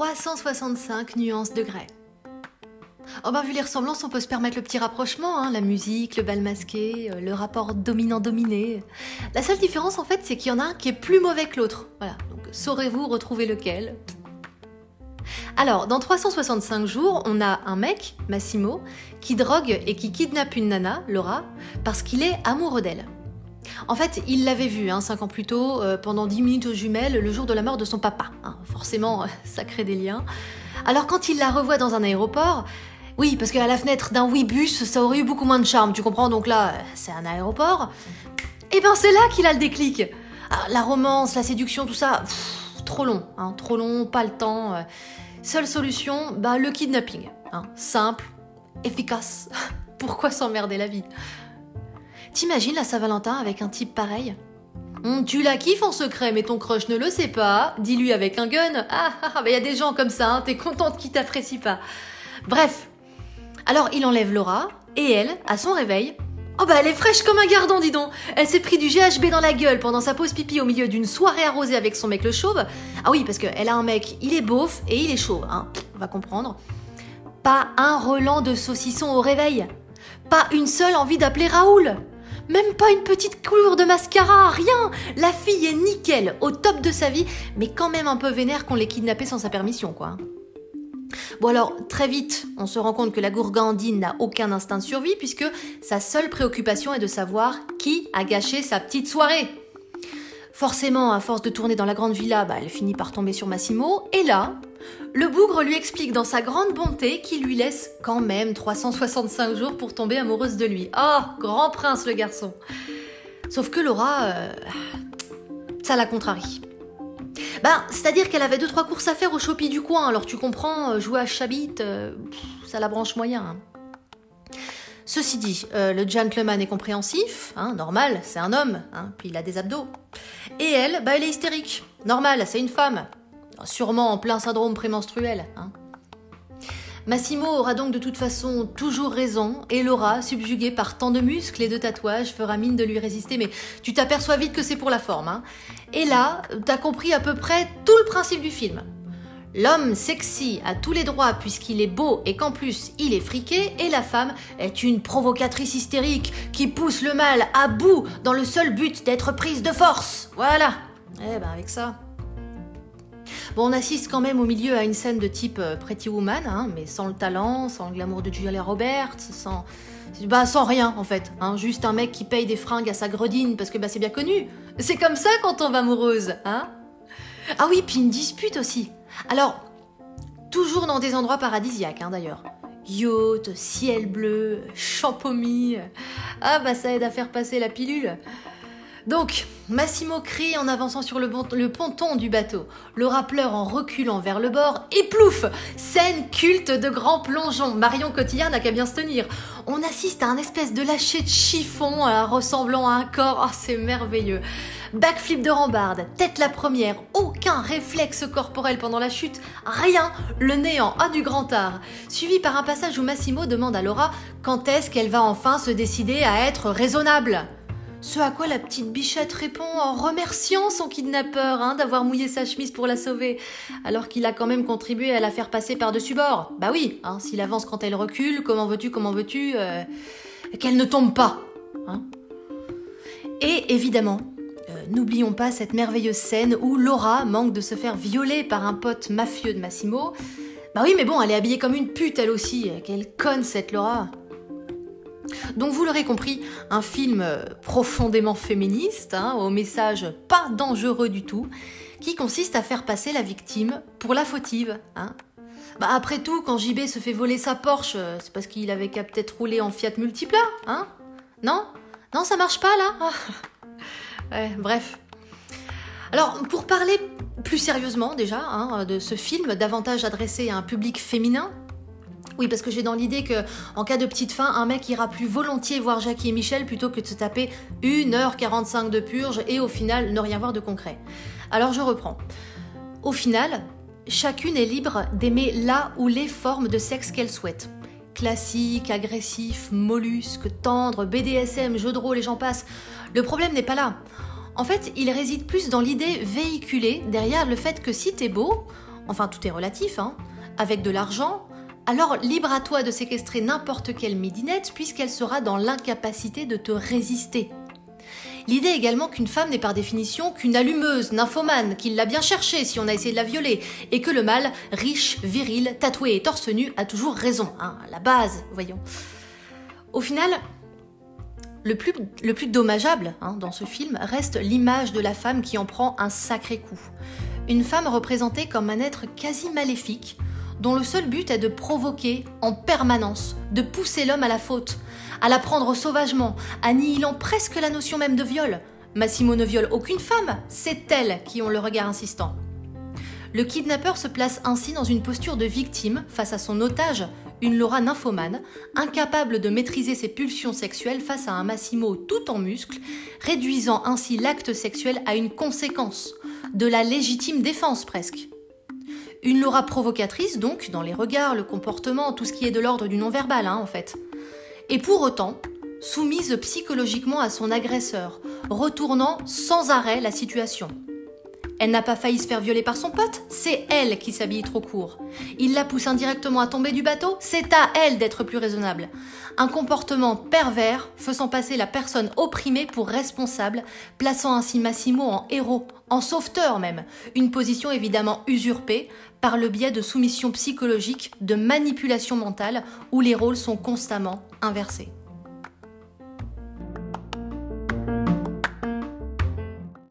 365 nuances de grès. Oh ben, vu les ressemblances, on peut se permettre le petit rapprochement, hein, la musique, le bal masqué, euh, le rapport dominant-dominé. La seule différence, en fait, c'est qu'il y en a un qui est plus mauvais que l'autre. Voilà, donc saurez-vous retrouver lequel? Alors, dans 365 jours, on a un mec, Massimo, qui drogue et qui kidnappe une nana, Laura, parce qu'il est amoureux d'elle. En fait, il l'avait vue hein, 5 ans plus tôt, euh, pendant 10 minutes aux jumelles, le jour de la mort de son papa. Hein. forcément, ça crée des liens. Alors quand il la revoit dans un aéroport, oui, parce qu'à la fenêtre d'un Ouibus, ça aurait eu beaucoup moins de charme, tu comprends? Donc là, c'est un aéroport. Et eh ben c'est là qu'il a le déclic. La romance, la séduction, tout ça, trop long, hein, trop long, pas le temps. Euh. Seule solution, bah le kidnapping. Hein, simple, efficace. Pourquoi s'emmerder la vie? T'imagines la Saint-Valentin avec un type pareil? Hum, tu la kiffes en secret, mais ton crush ne le sait pas. Dis-lui avec un gun. Ah, ah, ah bah y a des gens comme ça, hein, t'es contente qu'ils t'apprécient pas. Bref. Alors il enlève Laura, et elle, à son réveil, oh bah elle est fraîche comme un gardon, dis donc. Elle s'est pris du GHB dans la gueule pendant sa pause pipi au milieu d'une soirée arrosée avec son mec le chauve. Ah oui, parce qu'elle a un mec, il est beauf et il est chauve, hein. On va comprendre. Pas un relent de saucisson au réveil. Pas une seule envie d'appeler Raoul. Même pas une petite couleur de mascara, rien La fille est nickel, au top de sa vie, mais quand même un peu vénère qu'on l'ait kidnappée sans sa permission, quoi. Bon alors, très vite, on se rend compte que la gourgandine n'a aucun instinct de survie puisque sa seule préoccupation est de savoir qui a gâché sa petite soirée. Forcément, à force de tourner dans la grande villa, bah, elle finit par tomber sur Massimo, et là, le bougre lui explique dans sa grande bonté qu'il lui laisse quand même 365 jours pour tomber amoureuse de lui. Oh, grand prince le garçon Sauf que Laura, euh, ça la contrarie. Ben, c'est-à-dire qu'elle avait deux trois courses à faire au Shopee du coin, alors tu comprends, euh, jouer à Chabit, euh, ça la branche moyen. Hein. Ceci dit, le gentleman est compréhensif, hein, normal, c'est un homme, hein, puis il a des abdos. Et elle, bah elle est hystérique, normal, c'est une femme, sûrement en plein syndrome prémenstruel. Hein. Massimo aura donc de toute façon toujours raison, et Laura, subjuguée par tant de muscles et de tatouages, fera mine de lui résister, mais tu t'aperçois vite que c'est pour la forme. Et là, t'as compris à peu près tout le principe du film. L'homme sexy a tous les droits puisqu'il est beau et qu'en plus il est friqué, et la femme est une provocatrice hystérique qui pousse le mal à bout dans le seul but d'être prise de force. Voilà. Eh ben avec ça, Bon, on assiste quand même au milieu à une scène de type euh, Pretty Woman, hein, mais sans le talent, sans le glamour de Julia Roberts, sans, bah, sans rien en fait. Hein, juste un mec qui paye des fringues à sa gredine parce que bah, c'est bien connu. C'est comme ça quand on va amoureuse, hein Ah oui, puis une dispute aussi. Alors, toujours dans des endroits paradisiaques hein, d'ailleurs. Yacht, ciel bleu, champomis. Ah bah ça aide à faire passer la pilule. Donc, Massimo crie en avançant sur le, ponton du bateau. Laura pleure en reculant vers le bord. Et plouf Scène culte de grand plongeon. Marion Cotillard n'a qu'à bien se tenir. On assiste à un espèce de lâcher de chiffon euh, ressemblant à un corps. Oh, c'est merveilleux. Backflip de rambarde, tête la première, aucun réflexe corporel pendant la chute, rien, le néant à du grand art. Suivi par un passage où Massimo demande à Laura quand est-ce qu'elle va enfin se décider à être raisonnable. Ce à quoi la petite bichette répond en remerciant son kidnappeur hein, d'avoir mouillé sa chemise pour la sauver, alors qu'il a quand même contribué à la faire passer par-dessus bord. Bah oui, hein, s'il avance quand elle recule, comment veux-tu, comment veux-tu, euh, qu'elle ne tombe pas. Hein. Et évidemment, euh, n'oublions pas cette merveilleuse scène où Laura manque de se faire violer par un pote mafieux de Massimo. Bah oui, mais bon, elle est habillée comme une pute elle aussi. Quelle conne cette Laura. Donc vous l'aurez compris, un film profondément féministe, hein, au message pas dangereux du tout, qui consiste à faire passer la victime pour la fautive. Hein. Bah après tout, quand JB se fait voler sa Porsche, c'est parce qu'il avait qu'à peut-être rouler en Fiat Multipla, hein Non? Non, ça marche pas là? Ah. Bref. Alors, pour parler plus sérieusement déjà hein, de ce film, davantage adressé à un public féminin, oui, parce que j'ai dans l'idée que en cas de petite faim, un mec ira plus volontiers voir Jackie et Michel plutôt que de se taper 1h45 de purge et au final ne rien voir de concret. Alors je reprends. Au final, chacune est libre d'aimer la ou les formes de sexe qu'elle souhaite. Classique, agressif, mollusque, tendre, BDSM, jeu de rôle et j'en passe. Le problème n'est pas là. En fait, il réside plus dans l'idée véhiculée derrière le fait que si t'es beau, enfin tout est relatif, hein, avec de l'argent, alors libre à toi de séquestrer n'importe quelle midinette puisqu'elle sera dans l'incapacité de te résister. L'idée également qu'une femme n'est par définition qu'une allumeuse, nymphomane, qu'il l'a bien cherchée si on a essayé de la violer, et que le mâle, riche, viril, tatoué et torse nu, a toujours raison, hein, la base, voyons. Au final, le plus, le plus dommageable hein, dans ce film reste l'image de la femme qui en prend un sacré coup. Une femme représentée comme un être quasi maléfique, dont le seul but est de provoquer en permanence, de pousser l'homme à la faute, à la prendre sauvagement, annihilant presque la notion même de viol. Massimo ne viole aucune femme, c'est elles qui ont le regard insistant. Le kidnappeur se place ainsi dans une posture de victime face à son otage, une Laura nymphomane, incapable de maîtriser ses pulsions sexuelles face à un Massimo tout en muscles, réduisant ainsi l'acte sexuel à une conséquence, de la légitime défense presque. Une Laura provocatrice donc, dans les regards, le comportement, tout ce qui est de l'ordre du non-verbal hein, en fait. Et pour autant, soumise psychologiquement à son agresseur, retournant sans arrêt la situation. Elle n'a pas failli se faire violer par son pote, c'est elle qui s'habille trop court. Il la pousse indirectement à tomber du bateau, c'est à elle d'être plus raisonnable. Un comportement pervers faisant passer la personne opprimée pour responsable, plaçant ainsi Massimo en héros, en sauveteur même, une position évidemment usurpée par le biais de soumission psychologique, de manipulation mentale, où les rôles sont constamment inversés.